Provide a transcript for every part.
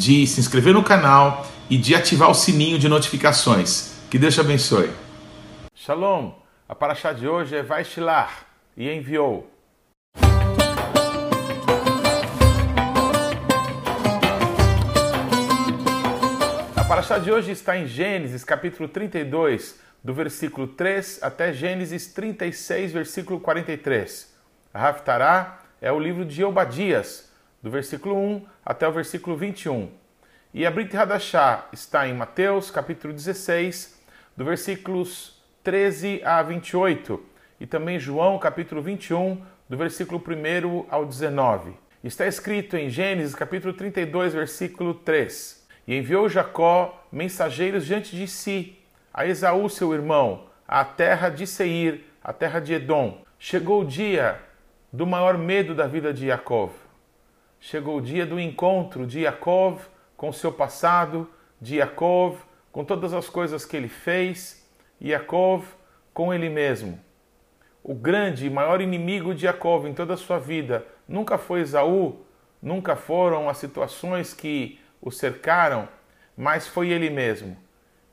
de se inscrever no canal e de ativar o sininho de notificações. Que Deus te abençoe. Shalom. A paraxá de hoje é Vaishilar e enviou. A paraxá de hoje está em Gênesis, capítulo 32, do versículo 3 até Gênesis 36, versículo 43. A Haftarah é o livro de Obadias, do versículo 1 até o versículo 21. E a Brit Hadashah está em Mateus, capítulo 16, do versículos 13 a 28, e também João, capítulo 21, do versículo 1 ao 19. Está escrito em Gênesis, capítulo 32, versículo 3: E enviou Jacó mensageiros diante de si, a Esaú, seu irmão, à terra de Seir, a terra de Edom. Chegou o dia do maior medo da vida de Yaakov. Chegou o dia do encontro de Yaakov com seu passado, de Yaakov com todas as coisas que ele fez, Yaakov com ele mesmo. O grande e maior inimigo de Yaakov em toda a sua vida nunca foi Esaú, nunca foram as situações que o cercaram, mas foi ele mesmo.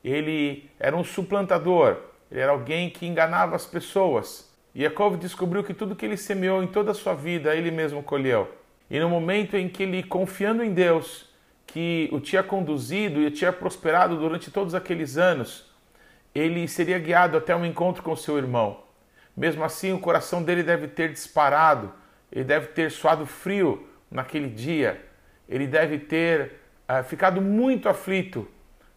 Ele era um suplantador, ele era alguém que enganava as pessoas Yaakov descobriu que tudo que ele semeou em toda a sua vida, ele mesmo colheu. E no momento em que ele, confiando em Deus, que o tinha conduzido e o tinha prosperado durante todos aqueles anos, ele seria guiado até um encontro com seu irmão. Mesmo assim, o coração dele deve ter disparado, ele deve ter suado frio naquele dia, ele deve ter uh, ficado muito aflito,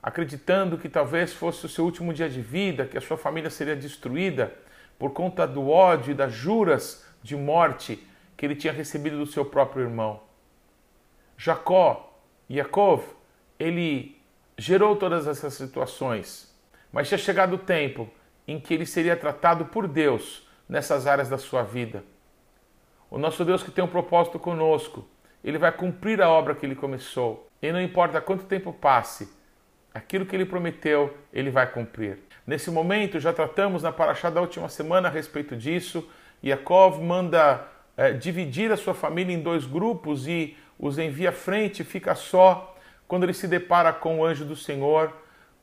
acreditando que talvez fosse o seu último dia de vida, que a sua família seria destruída por conta do ódio e das juras de morte que ele tinha recebido do seu próprio irmão. Jacó, Yaakov, ele gerou todas essas situações, mas tinha chegado o tempo em que ele seria tratado por Deus nessas áreas da sua vida. O nosso Deus que tem um propósito conosco, ele vai cumprir a obra que ele começou. E não importa quanto tempo passe, aquilo que ele prometeu, ele vai cumprir. Nesse momento, já tratamos na Paraxá da última semana a respeito disso. Yaakov manda é, dividir a sua família em dois grupos e os envia à frente, fica só quando ele se depara com o anjo do Senhor,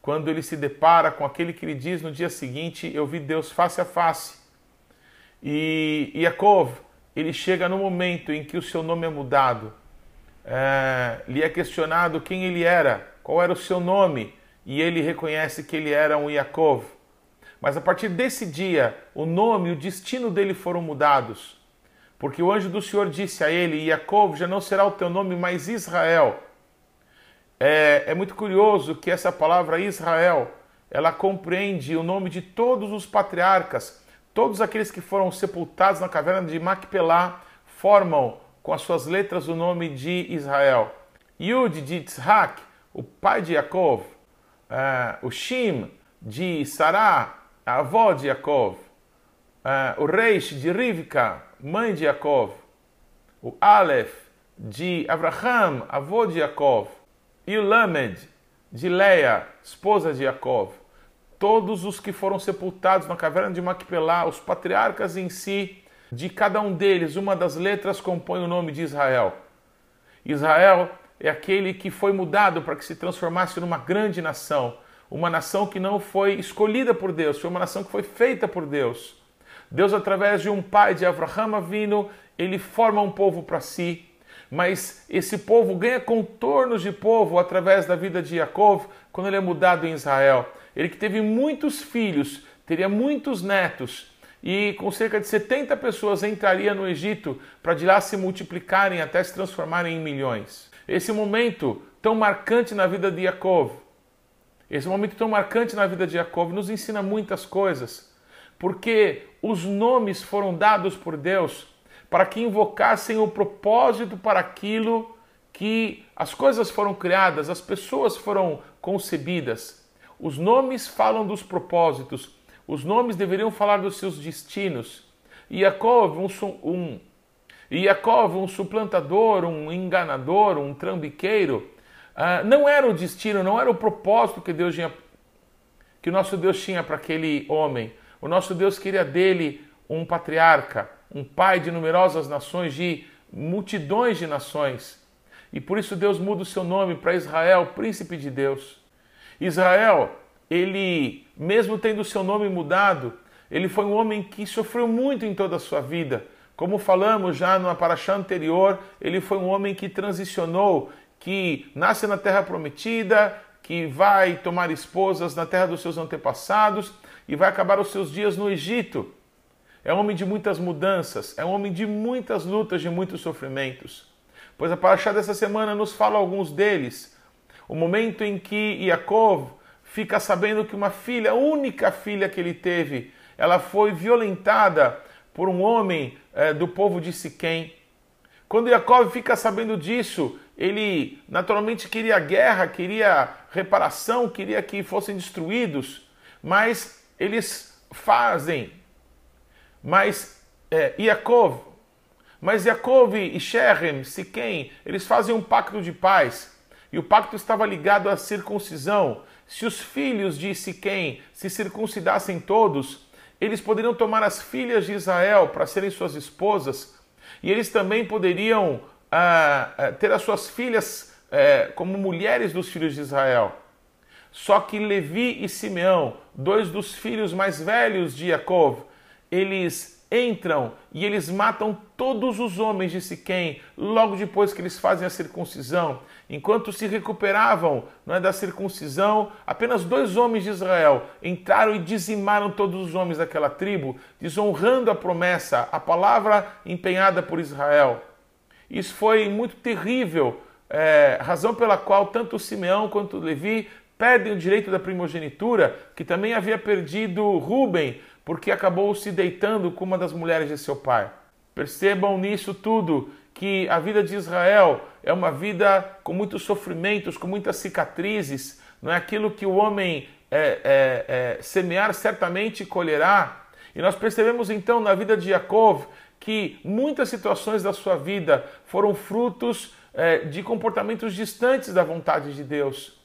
quando ele se depara com aquele que lhe diz no dia seguinte: Eu vi Deus face a face. E Yaakov, ele chega no momento em que o seu nome é mudado. É, lhe é questionado quem ele era, qual era o seu nome e ele reconhece que ele era um Yaakov. Mas a partir desse dia, o nome e o destino dele foram mudados. Porque o anjo do Senhor disse a ele: Yaakov já não será o teu nome, mas Israel. É, é muito curioso que essa palavra Israel ela compreende o nome de todos os patriarcas, todos aqueles que foram sepultados na caverna de Macpelá formam com as suas letras o nome de Israel. Yud de Yitzhak, o pai de Yaakov, uh, o Shim de Sará, a avó de Yaakov, uh, o Reish de Rivka, mãe de Yaakov, o Aleph de Abraham, avô de Yaakov, e o Lamed de Leia, esposa de Yaakov. Todos os que foram sepultados na caverna de Macpelá, os patriarcas em si, de cada um deles, uma das letras compõe o nome de Israel. Israel é aquele que foi mudado para que se transformasse numa grande nação, uma nação que não foi escolhida por Deus, foi uma nação que foi feita por Deus. Deus, através de um pai de Avraham vindo, ele forma um povo para si, mas esse povo ganha contornos de povo através da vida de Jacob quando ele é mudado em Israel. Ele que teve muitos filhos, teria muitos netos, e com cerca de 70 pessoas entraria no Egito para de lá se multiplicarem até se transformarem em milhões. Esse momento tão marcante na vida de Yaakov, esse momento tão marcante na vida de Yaakov nos ensina muitas coisas, porque os nomes foram dados por Deus para que invocassem o propósito para aquilo que as coisas foram criadas, as pessoas foram concebidas. Os nomes falam dos propósitos, os nomes deveriam falar dos seus destinos. Yaakov, um, um, Yaakov, um suplantador, um enganador, um trambiqueiro, uh, não era o destino, não era o propósito que Deus tinha, que nosso Deus tinha para aquele homem. O nosso Deus queria dele um patriarca, um pai de numerosas nações, de multidões de nações. E por isso Deus muda o seu nome para Israel, príncipe de Deus. Israel, ele, mesmo tendo o seu nome mudado, ele foi um homem que sofreu muito em toda a sua vida. Como falamos já numa paraxá anterior, ele foi um homem que transicionou, que nasce na terra prometida, que vai tomar esposas na terra dos seus antepassados e vai acabar os seus dias no Egito. É um homem de muitas mudanças, é um homem de muitas lutas, de muitos sofrimentos. Pois a paraxá dessa semana nos fala alguns deles. O momento em que Yaakov fica sabendo que uma filha, a única filha que ele teve, ela foi violentada por um homem é, do povo de Siquém. Quando Yaakov fica sabendo disso, ele naturalmente queria guerra, queria reparação, queria que fossem destruídos, mas eles fazem. Mas é, Yaakov, mas Yaakov e Shechem, Siquém, eles fazem um pacto de paz. E o pacto estava ligado à circuncisão. Se os filhos de Siquém se circuncidassem todos, eles poderiam tomar as filhas de Israel para serem suas esposas, e eles também poderiam ah, ah, ter as suas filhas eh, como mulheres dos filhos de Israel. Só que Levi e Simeão, dois dos filhos mais velhos de Jacob, eles entram e eles matam todos os homens de Siquém logo depois que eles fazem a circuncisão. Enquanto se recuperavam não é, da circuncisão, apenas dois homens de Israel entraram e dizimaram todos os homens daquela tribo, desonrando a promessa, a palavra empenhada por Israel. Isso foi muito terrível, é, razão pela qual tanto Simeão quanto Levi perdem o direito da primogenitura, que também havia perdido Ruben, porque acabou se deitando com uma das mulheres de seu pai. Percebam nisso tudo que a vida de Israel é uma vida com muitos sofrimentos, com muitas cicatrizes, não é aquilo que o homem é, é, é, semear certamente colherá. E nós percebemos então na vida de Jacob que muitas situações da sua vida foram frutos é, de comportamentos distantes da vontade de Deus.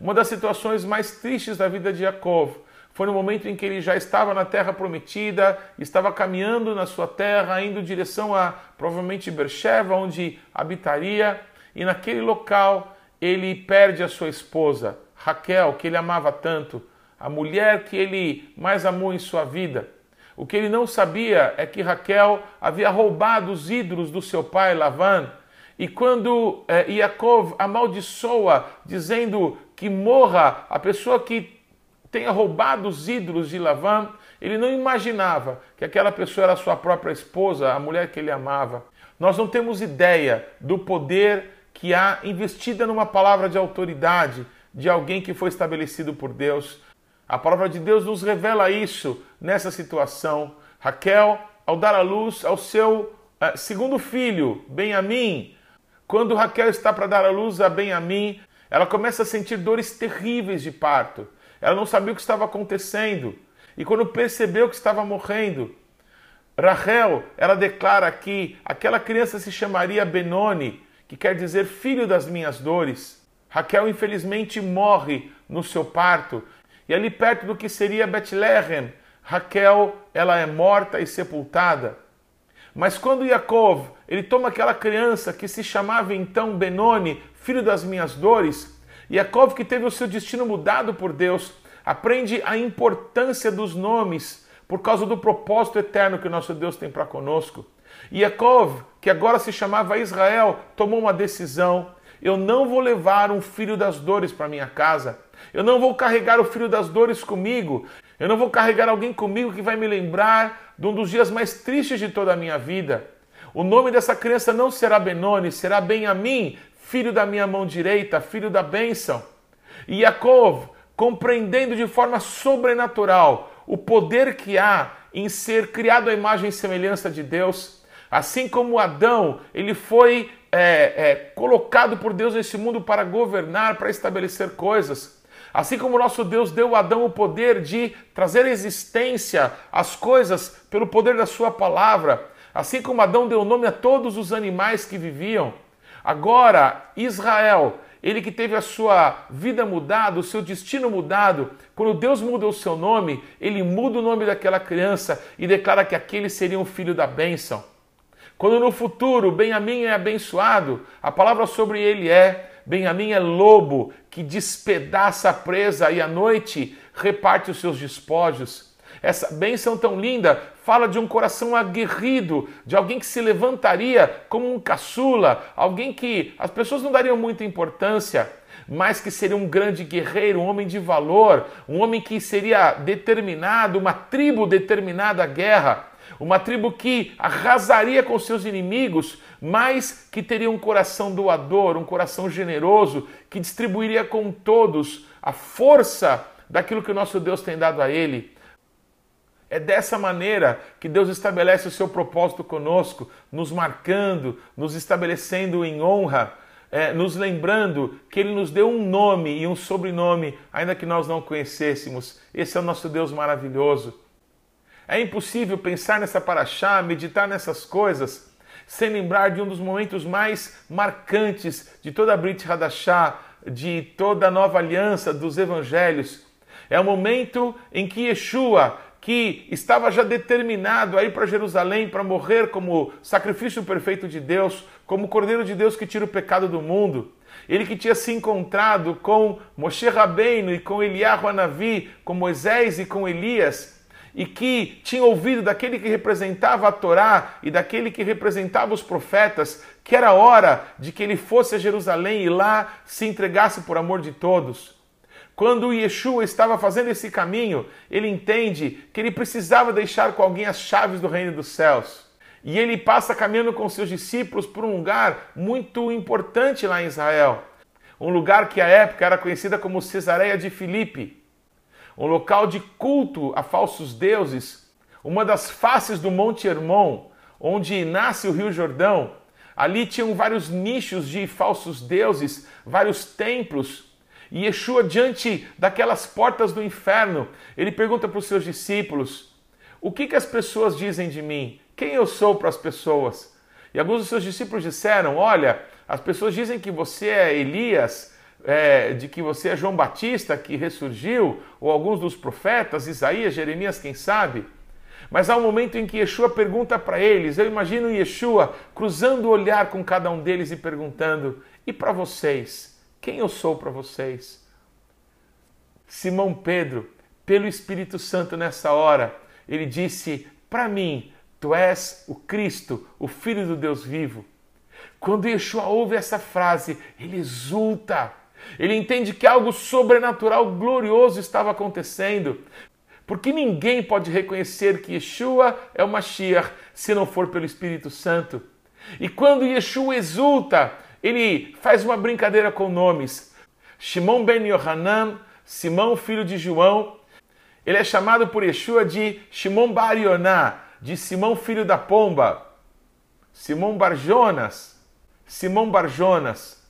Uma das situações mais tristes da vida de Jacob foi no momento em que ele já estava na terra prometida, estava caminhando na sua terra, indo em direção a provavelmente Beersheba, onde habitaria, e naquele local ele perde a sua esposa, Raquel, que ele amava tanto, a mulher que ele mais amou em sua vida. O que ele não sabia é que Raquel havia roubado os ídolos do seu pai Lavan. E quando eh, Yaakov amaldiçoa, dizendo que morra a pessoa que tenha roubado os ídolos de Lavan, ele não imaginava que aquela pessoa era sua própria esposa, a mulher que ele amava. Nós não temos ideia do poder que há investida numa palavra de autoridade de alguém que foi estabelecido por Deus. A palavra de Deus nos revela isso nessa situação. Raquel, ao dar à luz ao seu uh, segundo filho, Benjamim, quando Raquel está para dar à luz a Benjamim, ela começa a sentir dores terríveis de parto. Ela não sabia o que estava acontecendo. E quando percebeu que estava morrendo, Rachel, ela declara que aquela criança se chamaria Benoni, que quer dizer filho das minhas dores. Raquel infelizmente morre no seu parto. E ali perto do que seria Betlehem, Raquel, ela é morta e sepultada. Mas quando Yaakov, ele toma aquela criança que se chamava então Benoni, filho das minhas dores, Yaakov, que teve o seu destino mudado por Deus, aprende a importância dos nomes por causa do propósito eterno que o nosso Deus tem para conosco. Yaakov, que agora se chamava Israel, tomou uma decisão. Eu não vou levar um filho das dores para minha casa. Eu não vou carregar o filho das dores comigo. Eu não vou carregar alguém comigo que vai me lembrar de um dos dias mais tristes de toda a minha vida. O nome dessa criança não será Benoni, será Benjamim, filho da minha mão direita, filho da bênção. E Yaakov, compreendendo de forma sobrenatural o poder que há em ser criado à imagem e semelhança de Deus, assim como Adão, ele foi é, é, colocado por Deus nesse mundo para governar, para estabelecer coisas. Assim como nosso Deus deu a Adão o poder de trazer existência às coisas pelo poder da sua palavra, assim como Adão deu nome a todos os animais que viviam, agora Israel, ele que teve a sua vida mudada, o seu destino mudado, quando Deus muda o seu nome, ele muda o nome daquela criança e declara que aquele seria um filho da bênção. Quando no futuro Benjamim é abençoado, a palavra sobre ele é Benjamim é lobo que despedaça a presa e à noite reparte os seus despojos. Essa bênção tão linda fala de um coração aguerrido, de alguém que se levantaria como um caçula, alguém que as pessoas não dariam muita importância, mas que seria um grande guerreiro, um homem de valor, um homem que seria determinado, uma tribo determinada à guerra. Uma tribo que arrasaria com seus inimigos, mas que teria um coração doador, um coração generoso, que distribuiria com todos a força daquilo que o nosso Deus tem dado a ele. É dessa maneira que Deus estabelece o seu propósito conosco, nos marcando, nos estabelecendo em honra, é, nos lembrando que Ele nos deu um nome e um sobrenome, ainda que nós não conhecêssemos. Esse é o nosso Deus maravilhoso. É impossível pensar nessa paraxá, meditar nessas coisas, sem lembrar de um dos momentos mais marcantes de toda a Brit Hadashah, de toda a nova aliança dos evangelhos. É o momento em que Yeshua, que estava já determinado a ir para Jerusalém para morrer como sacrifício perfeito de Deus, como Cordeiro de Deus que tira o pecado do mundo, ele que tinha se encontrado com Moshe Rabbeinu e com Eliyahu Anavi, com Moisés e com Elias, e que tinha ouvido daquele que representava a Torá e daquele que representava os profetas, que era hora de que ele fosse a Jerusalém e lá se entregasse por amor de todos. Quando Yeshua estava fazendo esse caminho, ele entende que ele precisava deixar com alguém as chaves do reino dos céus. E ele passa caminhando com seus discípulos por um lugar muito importante lá em Israel. Um lugar que à época era conhecida como Cesareia de Filipe um local de culto a falsos deuses, uma das faces do Monte Hermon, onde nasce o Rio Jordão. Ali tinham vários nichos de falsos deuses, vários templos. E Yeshua, diante daquelas portas do inferno, ele pergunta para os seus discípulos: O que, que as pessoas dizem de mim? Quem eu sou para as pessoas? E alguns dos seus discípulos disseram: Olha, as pessoas dizem que você é Elias, é, de que você é João Batista que ressurgiu, ou alguns dos profetas, Isaías, Jeremias, quem sabe. Mas há um momento em que Yeshua pergunta para eles, eu imagino Yeshua cruzando o olhar com cada um deles e perguntando: e para vocês? Quem eu sou para vocês? Simão Pedro, pelo Espírito Santo nessa hora, ele disse: Para mim, tu és o Cristo, o Filho do Deus vivo. Quando Yeshua ouve essa frase, ele exulta ele entende que algo sobrenatural glorioso estava acontecendo. Porque ninguém pode reconhecer que Yeshua é o Mashiach se não for pelo Espírito Santo. E quando Yeshua exulta, ele faz uma brincadeira com nomes. Shimon ben Yohanan, Simão filho de João, ele é chamado por Yeshua de Shimon bar Yonah, de Simão filho da pomba. Simão Barjonas, Simão Barjonas.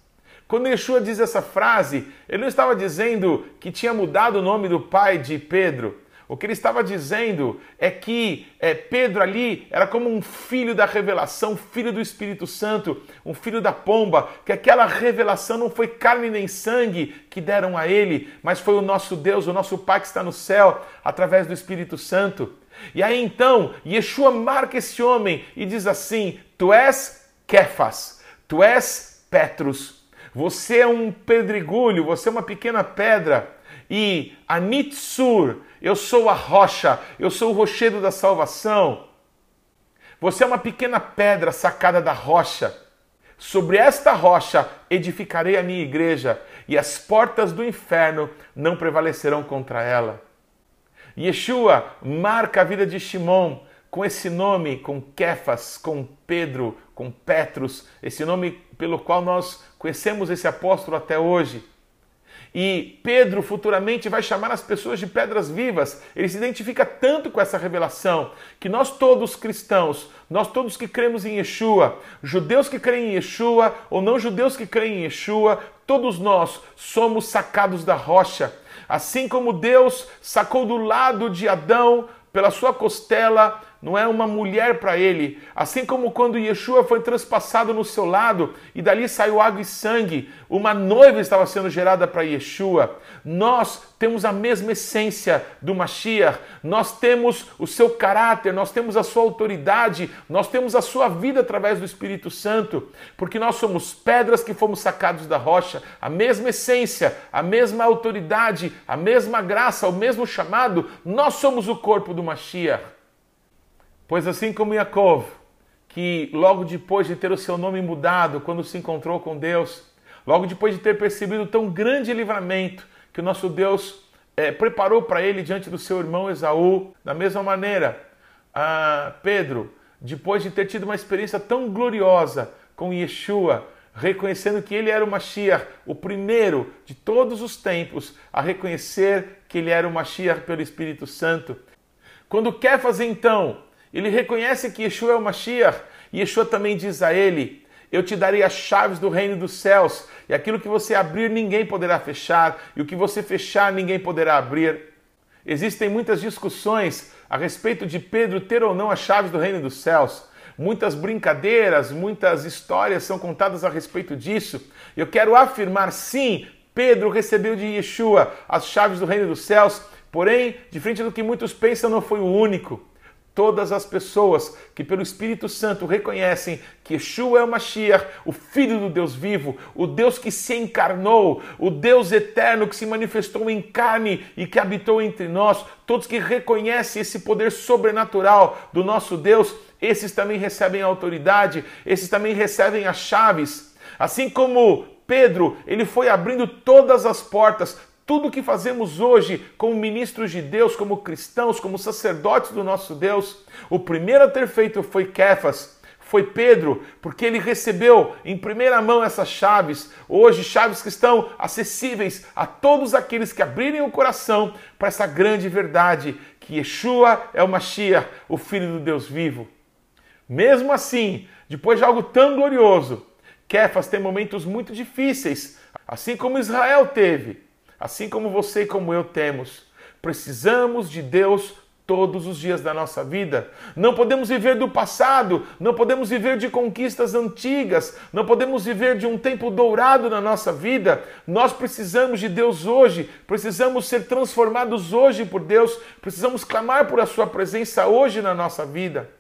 Quando Yeshua diz essa frase, ele não estava dizendo que tinha mudado o nome do pai de Pedro. O que ele estava dizendo é que é, Pedro ali era como um filho da revelação, filho do Espírito Santo, um filho da pomba, que aquela revelação não foi carne nem sangue que deram a ele, mas foi o nosso Deus, o nosso Pai que está no céu, através do Espírito Santo. E aí então, Yeshua marca esse homem e diz assim: Tu és Kefas, tu és Petrus, você é um pedregulho, você é uma pequena pedra. E Anitsur, eu sou a rocha, eu sou o rochedo da salvação. Você é uma pequena pedra sacada da rocha. Sobre esta rocha edificarei a minha igreja, e as portas do inferno não prevalecerão contra ela. Yeshua marca a vida de Shimon com esse nome, com Kefas, com Pedro, com Petrus, esse nome pelo qual nós conhecemos esse apóstolo até hoje. E Pedro futuramente vai chamar as pessoas de pedras vivas. Ele se identifica tanto com essa revelação que nós todos cristãos, nós todos que cremos em Yeshua, judeus que creem em Yeshua ou não judeus que creem em Yeshua, todos nós somos sacados da rocha. Assim como Deus sacou do lado de Adão pela sua costela não é uma mulher para ele. Assim como quando Yeshua foi transpassado no seu lado e dali saiu água e sangue, uma noiva estava sendo gerada para Yeshua. Nós temos a mesma essência do Mashiach, nós temos o seu caráter, nós temos a sua autoridade, nós temos a sua vida através do Espírito Santo, porque nós somos pedras que fomos sacados da rocha, a mesma essência, a mesma autoridade, a mesma graça, o mesmo chamado, nós somos o corpo do Mashiach. Pois assim como Yaakov, que logo depois de ter o seu nome mudado, quando se encontrou com Deus, logo depois de ter percebido tão grande livramento que o nosso Deus é, preparou para ele diante do seu irmão Esaú, da mesma maneira, Pedro, depois de ter tido uma experiência tão gloriosa com Yeshua, reconhecendo que ele era o Mashiach, o primeiro de todos os tempos a reconhecer que ele era o Mashiach pelo Espírito Santo. Quando quer fazer então ele reconhece que Yeshua é o Mashiach. E Yeshua também diz a ele: Eu te darei as chaves do reino dos céus, e aquilo que você abrir, ninguém poderá fechar, e o que você fechar, ninguém poderá abrir. Existem muitas discussões a respeito de Pedro ter ou não as chaves do reino dos céus. Muitas brincadeiras, muitas histórias são contadas a respeito disso. Eu quero afirmar sim, Pedro recebeu de Yeshua as chaves do reino dos céus, porém, diferente do que muitos pensam, não foi o único. Todas as pessoas que pelo Espírito Santo reconhecem que Yeshua é o Mashiach, o Filho do Deus vivo, o Deus que se encarnou, o Deus eterno que se manifestou em carne e que habitou entre nós, todos que reconhecem esse poder sobrenatural do nosso Deus, esses também recebem a autoridade, esses também recebem as chaves. Assim como Pedro, ele foi abrindo todas as portas, tudo que fazemos hoje como ministros de Deus, como cristãos, como sacerdotes do nosso Deus, o primeiro a ter feito foi Kefas, foi Pedro, porque ele recebeu em primeira mão essas chaves, hoje chaves que estão acessíveis a todos aqueles que abrirem o coração para essa grande verdade, que Yeshua é o Mashiach, o Filho do Deus vivo. Mesmo assim, depois de algo tão glorioso, Kefas tem momentos muito difíceis, assim como Israel teve assim como você e como eu temos. Precisamos de Deus todos os dias da nossa vida. Não podemos viver do passado, não podemos viver de conquistas antigas, não podemos viver de um tempo dourado na nossa vida. Nós precisamos de Deus hoje, precisamos ser transformados hoje por Deus, precisamos clamar por a Sua presença hoje na nossa vida.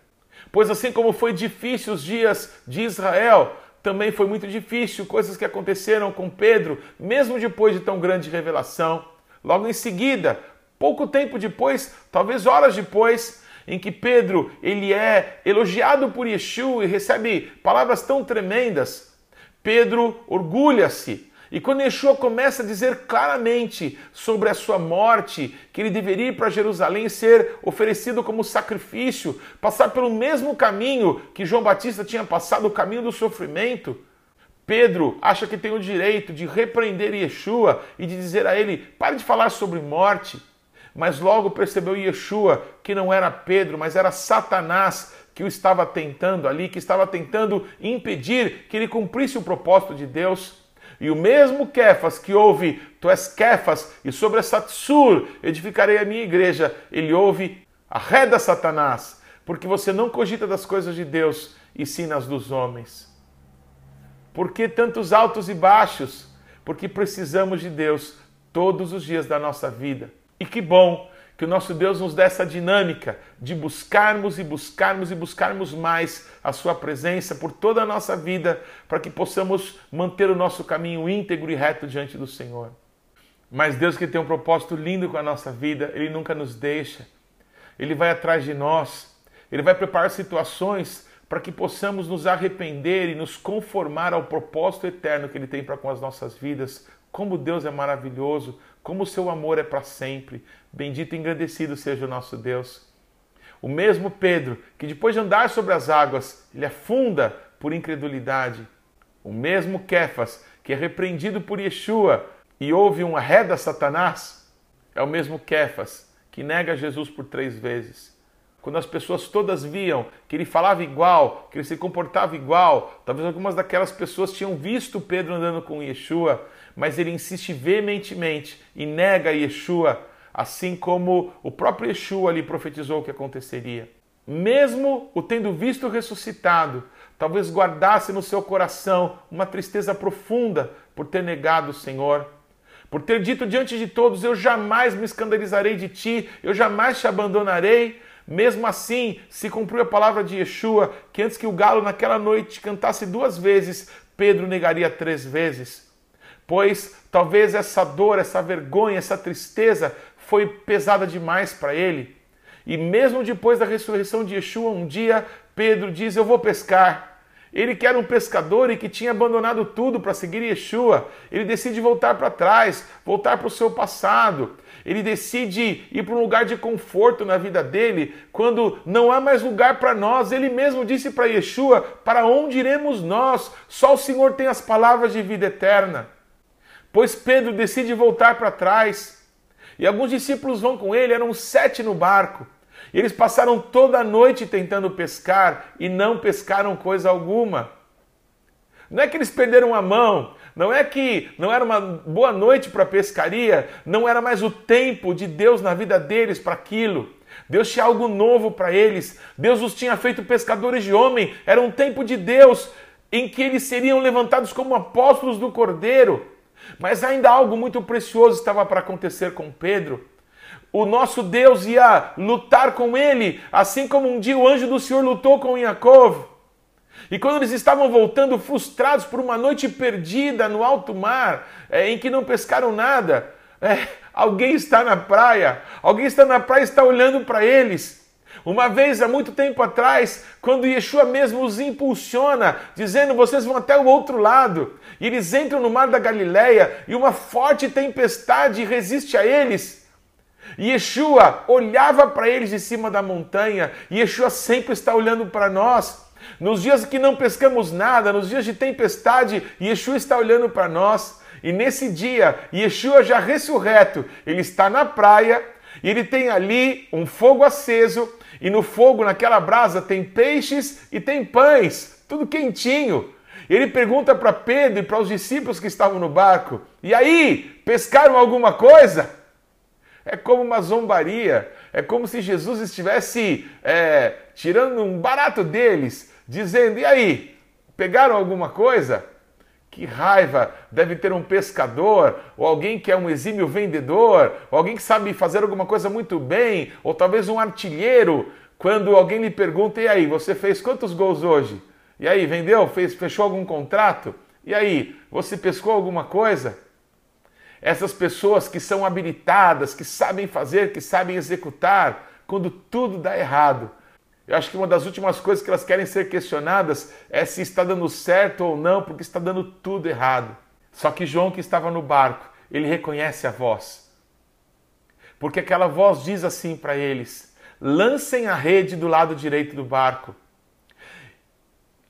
Pois assim como foi difícil os dias de Israel, também foi muito difícil, coisas que aconteceram com Pedro, mesmo depois de tão grande revelação. Logo em seguida, pouco tempo depois, talvez horas depois, em que Pedro ele é elogiado por Yeshua e recebe palavras tão tremendas, Pedro orgulha-se e quando Yeshua começa a dizer claramente sobre a sua morte, que ele deveria ir para Jerusalém ser oferecido como sacrifício, passar pelo mesmo caminho que João Batista tinha passado, o caminho do sofrimento, Pedro acha que tem o direito de repreender Yeshua e de dizer a ele: pare de falar sobre morte. Mas logo percebeu Yeshua que não era Pedro, mas era Satanás que o estava tentando ali, que estava tentando impedir que ele cumprisse o propósito de Deus. E o mesmo Kefas que ouve, tu és Kefas, e sobre essa tsur edificarei a minha igreja, ele ouve, arreda Satanás, porque você não cogita das coisas de Deus, e sim nas dos homens. Por que tantos altos e baixos? Porque precisamos de Deus todos os dias da nossa vida. E que bom que o nosso Deus nos dê essa dinâmica de buscarmos e buscarmos e buscarmos mais a Sua presença por toda a nossa vida, para que possamos manter o nosso caminho íntegro e reto diante do Senhor. Mas Deus que tem um propósito lindo com a nossa vida, Ele nunca nos deixa. Ele vai atrás de nós. Ele vai preparar situações para que possamos nos arrepender e nos conformar ao propósito eterno que Ele tem para com as nossas vidas. Como Deus é maravilhoso, como o seu amor é para sempre. Bendito e engrandecido seja o nosso Deus. O mesmo Pedro, que depois de andar sobre as águas, ele afunda por incredulidade. O mesmo Kefas, que é repreendido por Yeshua, e houve um arreda Satanás, é o mesmo Kefas, que nega Jesus por três vezes. Quando as pessoas todas viam que ele falava igual, que ele se comportava igual, talvez algumas daquelas pessoas tinham visto Pedro andando com Yeshua, mas ele insiste veementemente e nega Yeshua, assim como o próprio Yeshua ali profetizou o que aconteceria. Mesmo o tendo visto ressuscitado, talvez guardasse no seu coração uma tristeza profunda por ter negado o Senhor, por ter dito diante de todos: Eu jamais me escandalizarei de ti, eu jamais te abandonarei. Mesmo assim, se cumpriu a palavra de Yeshua, que antes que o galo naquela noite cantasse duas vezes, Pedro negaria três vezes. Pois talvez essa dor, essa vergonha, essa tristeza foi pesada demais para ele. E mesmo depois da ressurreição de Yeshua, um dia Pedro diz: Eu vou pescar. Ele que era um pescador e que tinha abandonado tudo para seguir Yeshua, ele decide voltar para trás, voltar para o seu passado. Ele decide ir para um lugar de conforto na vida dele, quando não há mais lugar para nós. Ele mesmo disse para Yeshua: Para onde iremos nós? Só o Senhor tem as palavras de vida eterna. Pois Pedro decide voltar para trás. E alguns discípulos vão com ele, eram sete no barco. E eles passaram toda a noite tentando pescar e não pescaram coisa alguma. Não é que eles perderam a mão, não é que não era uma boa noite para pescaria, não era mais o tempo de Deus na vida deles para aquilo. Deus tinha algo novo para eles. Deus os tinha feito pescadores de homem. Era um tempo de Deus em que eles seriam levantados como apóstolos do Cordeiro. Mas ainda algo muito precioso estava para acontecer com Pedro o nosso Deus ia lutar com ele, assim como um dia o anjo do Senhor lutou com Yaakov. E quando eles estavam voltando frustrados por uma noite perdida no alto mar, é, em que não pescaram nada, é, alguém está na praia, alguém está na praia e está olhando para eles. Uma vez, há muito tempo atrás, quando Yeshua mesmo os impulsiona, dizendo: vocês vão até o outro lado, e eles entram no mar da Galileia, e uma forte tempestade resiste a eles. Yeshua olhava para eles de cima da montanha, Yeshua sempre está olhando para nós. Nos dias que não pescamos nada, nos dias de tempestade, Yeshua está olhando para nós. E nesse dia, Yeshua já ressurreto, ele está na praia e ele tem ali um fogo aceso, e no fogo, naquela brasa, tem peixes e tem pães, tudo quentinho. Ele pergunta para Pedro e para os discípulos que estavam no barco: E aí, pescaram alguma coisa? É como uma zombaria, é como se Jesus estivesse é, tirando um barato deles, dizendo: e aí, pegaram alguma coisa? Que raiva deve ter um pescador, ou alguém que é um exímio vendedor, ou alguém que sabe fazer alguma coisa muito bem, ou talvez um artilheiro, quando alguém lhe pergunta: e aí, você fez quantos gols hoje? E aí, vendeu? Fez, fechou algum contrato? E aí, você pescou alguma coisa? essas pessoas que são habilitadas, que sabem fazer, que sabem executar, quando tudo dá errado. Eu acho que uma das últimas coisas que elas querem ser questionadas é se está dando certo ou não, porque está dando tudo errado. Só que João, que estava no barco, ele reconhece a voz. Porque aquela voz diz assim para eles: lancem a rede do lado direito do barco.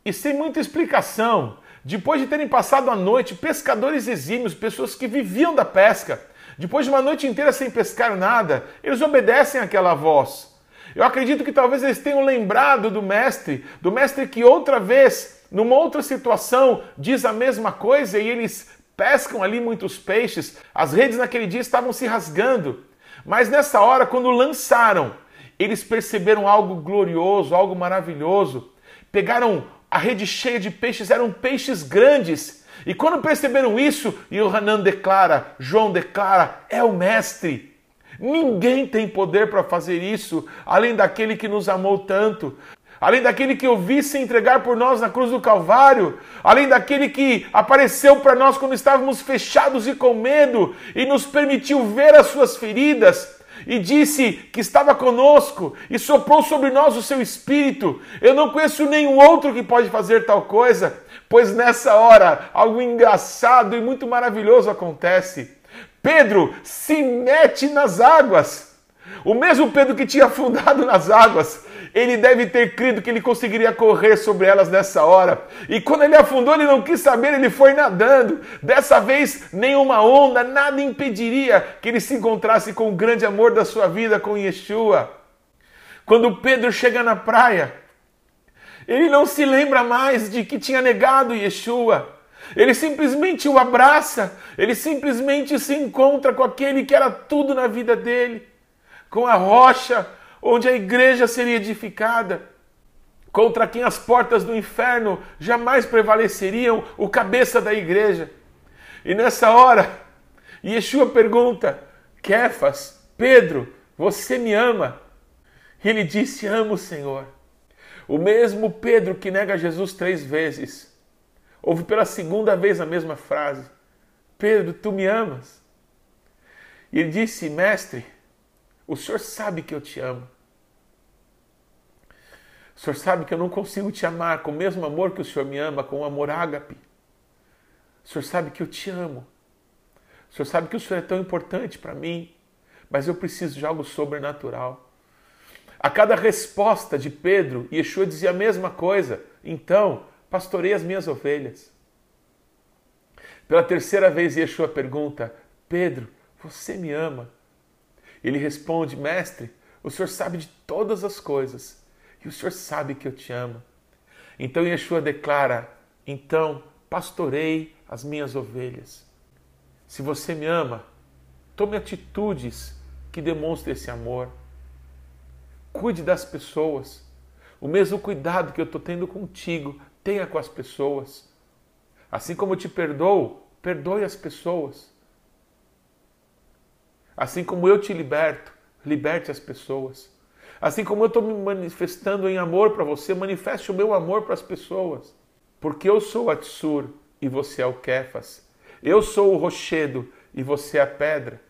E sem muita explicação, depois de terem passado a noite, pescadores exímios, pessoas que viviam da pesca, depois de uma noite inteira sem pescar nada, eles obedecem àquela voz. Eu acredito que talvez eles tenham lembrado do mestre, do mestre que outra vez, numa outra situação, diz a mesma coisa e eles pescam ali muitos peixes. As redes naquele dia estavam se rasgando. Mas nessa hora, quando lançaram, eles perceberam algo glorioso, algo maravilhoso. Pegaram a rede cheia de peixes eram peixes grandes. E quando perceberam isso, Yohanan declara, João declara, é o mestre. Ninguém tem poder para fazer isso, além daquele que nos amou tanto, além daquele que ouvi se entregar por nós na cruz do Calvário, além daquele que apareceu para nós quando estávamos fechados e com medo e nos permitiu ver as suas feridas e disse que estava conosco e soprou sobre nós o seu espírito. Eu não conheço nenhum outro que pode fazer tal coisa, pois nessa hora algo engraçado e muito maravilhoso acontece. Pedro se mete nas águas. O mesmo Pedro que tinha afundado nas águas, Ele deve ter crido que ele conseguiria correr sobre elas nessa hora. E quando ele afundou, ele não quis saber, ele foi nadando. Dessa vez, nenhuma onda, nada impediria que ele se encontrasse com o grande amor da sua vida, com Yeshua. Quando Pedro chega na praia, ele não se lembra mais de que tinha negado Yeshua. Ele simplesmente o abraça, ele simplesmente se encontra com aquele que era tudo na vida dele, com a rocha onde a igreja seria edificada, contra quem as portas do inferno jamais prevaleceriam, o cabeça da igreja. E nessa hora, Yeshua pergunta: Kefas, Pedro, você me ama? E ele disse: Amo, Senhor. O mesmo Pedro que nega Jesus três vezes ouve pela segunda vez a mesma frase: Pedro, tu me amas? E ele disse: Mestre, o senhor sabe que eu te amo. O senhor sabe que eu não consigo te amar com o mesmo amor que o senhor me ama, com o amor ágape. O senhor sabe que eu te amo. O senhor sabe que o senhor é tão importante para mim, mas eu preciso de algo sobrenatural. A cada resposta de Pedro, Yeshua dizia a mesma coisa. Então, pastorei as minhas ovelhas. Pela terceira vez, Yeshua pergunta: Pedro, você me ama? Ele responde: Mestre, o senhor sabe de todas as coisas e o senhor sabe que eu te amo. Então Yeshua declara: Então pastorei as minhas ovelhas. Se você me ama, tome atitudes que demonstrem esse amor. Cuide das pessoas. O mesmo cuidado que eu estou tendo contigo, tenha com as pessoas. Assim como te perdoo, perdoe as pessoas. Assim como eu te liberto, liberte as pessoas. Assim como eu estou me manifestando em amor para você, manifeste o meu amor para as pessoas. Porque eu sou o Atsur e você é o Kefas. Eu sou o rochedo e você é a pedra.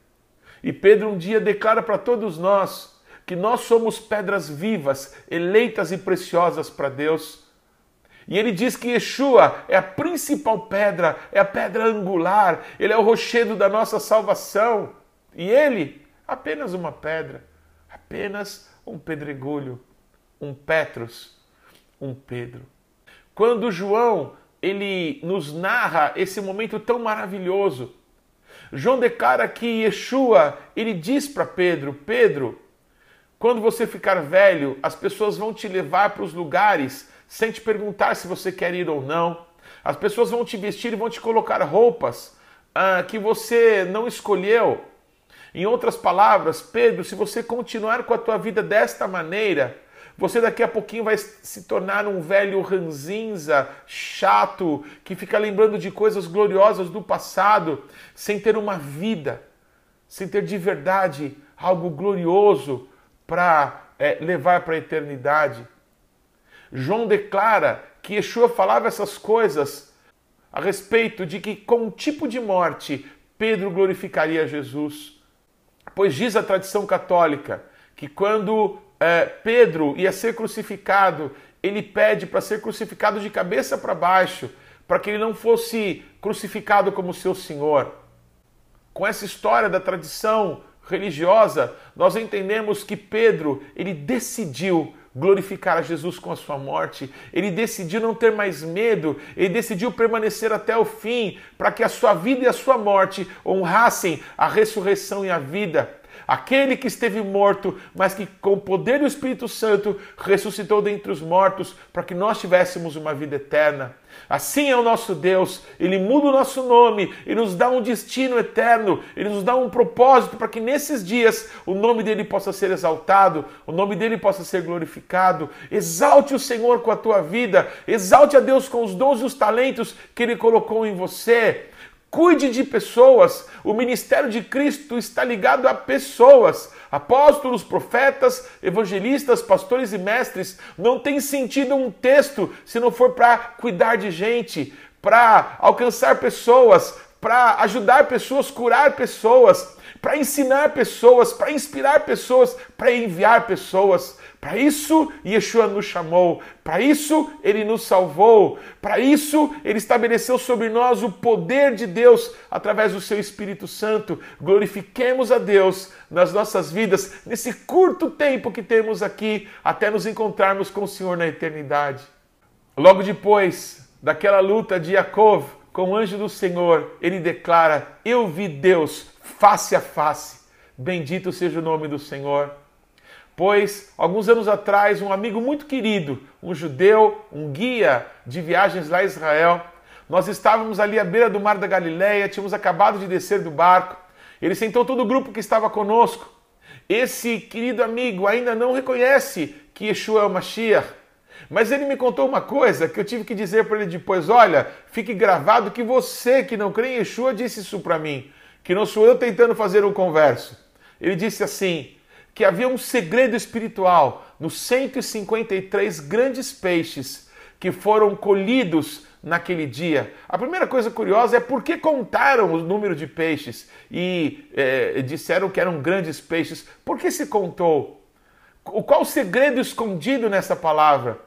E Pedro um dia declara para todos nós que nós somos pedras vivas, eleitas e preciosas para Deus e ele diz que Yeshua é a principal pedra, é a pedra angular, ele é o rochedo da nossa salvação. E ele, apenas uma pedra, apenas um pedregulho, um Petros, um Pedro. Quando João ele nos narra esse momento tão maravilhoso, João declara que Yeshua, ele diz para Pedro: Pedro, quando você ficar velho, as pessoas vão te levar para os lugares sem te perguntar se você quer ir ou não. As pessoas vão te vestir e vão te colocar roupas ah, que você não escolheu. Em outras palavras, Pedro, se você continuar com a tua vida desta maneira, você daqui a pouquinho vai se tornar um velho ranzinza, chato, que fica lembrando de coisas gloriosas do passado, sem ter uma vida, sem ter de verdade algo glorioso para é, levar para a eternidade. João declara que Yeshua falava essas coisas a respeito de que, com um tipo de morte, Pedro glorificaria Jesus. Pois diz a tradição católica que quando é, Pedro ia ser crucificado, ele pede para ser crucificado de cabeça para baixo, para que ele não fosse crucificado como seu Senhor. Com essa história da tradição religiosa, nós entendemos que Pedro ele decidiu glorificar a Jesus com a sua morte, ele decidiu não ter mais medo, ele decidiu permanecer até o fim, para que a sua vida e a sua morte honrassem a ressurreição e a vida. Aquele que esteve morto, mas que com o poder do Espírito Santo ressuscitou dentre os mortos, para que nós tivéssemos uma vida eterna. Assim é o nosso Deus, Ele muda o nosso nome e nos dá um destino eterno, Ele nos dá um propósito para que nesses dias o nome dele possa ser exaltado, o nome dele possa ser glorificado. Exalte o Senhor com a tua vida, exalte a Deus com os dons e os talentos que Ele colocou em você. Cuide de pessoas. O ministério de Cristo está ligado a pessoas. Apóstolos, profetas, evangelistas, pastores e mestres. Não tem sentido um texto se não for para cuidar de gente, para alcançar pessoas, para ajudar pessoas, curar pessoas, para ensinar pessoas, para inspirar pessoas, para enviar pessoas. Para isso, Yeshua nos chamou, para isso, ele nos salvou, para isso, ele estabeleceu sobre nós o poder de Deus através do seu Espírito Santo. Glorifiquemos a Deus nas nossas vidas, nesse curto tempo que temos aqui, até nos encontrarmos com o Senhor na eternidade. Logo depois daquela luta de Yaakov com o anjo do Senhor, ele declara: Eu vi Deus face a face. Bendito seja o nome do Senhor. Pois, alguns anos atrás, um amigo muito querido, um judeu, um guia de viagens lá em Israel, nós estávamos ali à beira do mar da Galileia, tínhamos acabado de descer do barco. Ele sentou todo o grupo que estava conosco. Esse querido amigo ainda não reconhece que Yeshua é o Mashiach, mas ele me contou uma coisa que eu tive que dizer para ele depois: olha, fique gravado que você que não crê em Yeshua disse isso para mim que não sou eu tentando fazer um converso. Ele disse assim: que havia um segredo espiritual nos 153 grandes peixes que foram colhidos naquele dia. A primeira coisa curiosa é por que contaram o número de peixes e é, disseram que eram grandes peixes. Por que se contou? Qual o segredo escondido nessa palavra?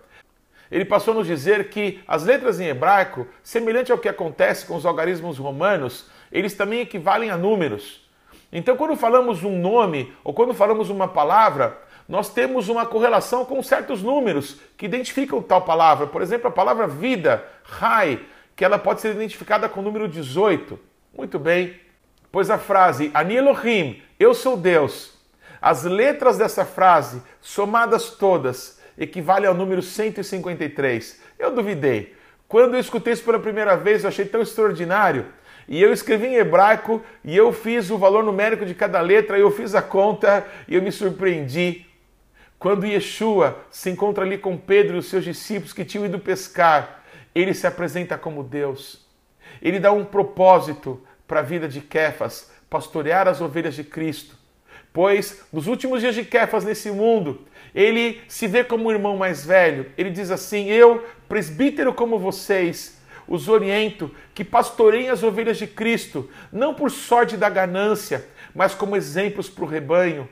Ele passou a nos dizer que as letras em hebraico, semelhante ao que acontece com os algarismos romanos, eles também equivalem a números. Então, quando falamos um nome ou quando falamos uma palavra, nós temos uma correlação com certos números que identificam tal palavra. Por exemplo, a palavra vida, Rai, que ela pode ser identificada com o número 18. Muito bem. Pois a frase Ani Elohim, eu sou Deus. As letras dessa frase, somadas todas, equivalem ao número 153. Eu duvidei. Quando eu escutei isso pela primeira vez, eu achei tão extraordinário e eu escrevi em hebraico e eu fiz o valor numérico de cada letra, eu fiz a conta e eu me surpreendi. Quando Yeshua se encontra ali com Pedro e os seus discípulos que tinham ido pescar, ele se apresenta como Deus. Ele dá um propósito para a vida de Kefas, pastorear as ovelhas de Cristo. Pois nos últimos dias de Kefas nesse mundo, ele se vê como um irmão mais velho. Ele diz assim: Eu, presbítero como vocês, os oriento que pastoreiem as ovelhas de Cristo, não por sorte da ganância, mas como exemplos para o rebanho.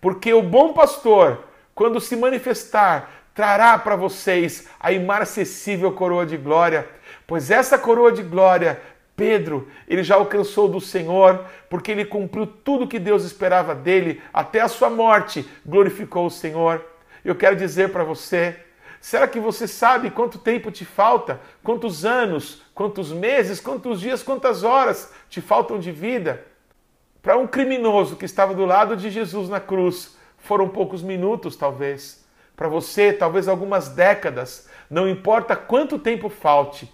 Porque o bom pastor, quando se manifestar, trará para vocês a imarcessível coroa de glória, pois essa coroa de glória Pedro, ele já alcançou do Senhor, porque ele cumpriu tudo que Deus esperava dele, até a sua morte, glorificou o Senhor. Eu quero dizer para você, Será que você sabe quanto tempo te falta? Quantos anos, quantos meses, quantos dias, quantas horas te faltam de vida? Para um criminoso que estava do lado de Jesus na cruz, foram poucos minutos, talvez. Para você, talvez algumas décadas. Não importa quanto tempo falte,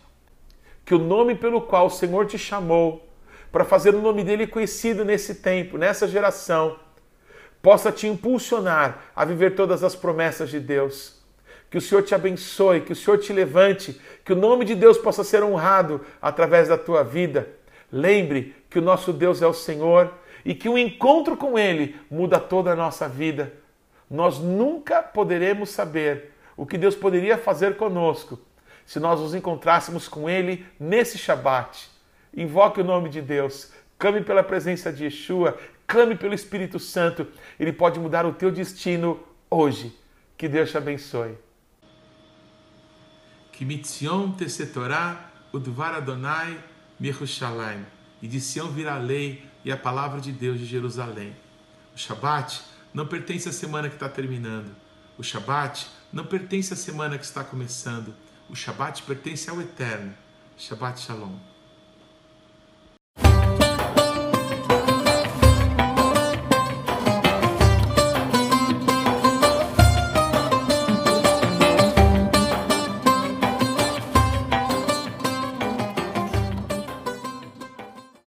que o nome pelo qual o Senhor te chamou, para fazer o nome dele conhecido nesse tempo, nessa geração, possa te impulsionar a viver todas as promessas de Deus que o Senhor te abençoe, que o Senhor te levante, que o nome de Deus possa ser honrado através da tua vida. Lembre que o nosso Deus é o Senhor e que o encontro com Ele muda toda a nossa vida. Nós nunca poderemos saber o que Deus poderia fazer conosco se nós nos encontrássemos com Ele nesse Shabat. Invoque o nome de Deus, clame pela presença de Yeshua, clame pelo Espírito Santo. Ele pode mudar o teu destino hoje. Que Deus te abençoe. Que mitzion tesetorá udvar Adonai Mirushalayim. E de Sião virá a lei e a palavra de Deus de Jerusalém. O Shabat não pertence à semana que está terminando. O Shabat não pertence à semana que está começando. O Shabat pertence ao Eterno. Shabbat Shalom.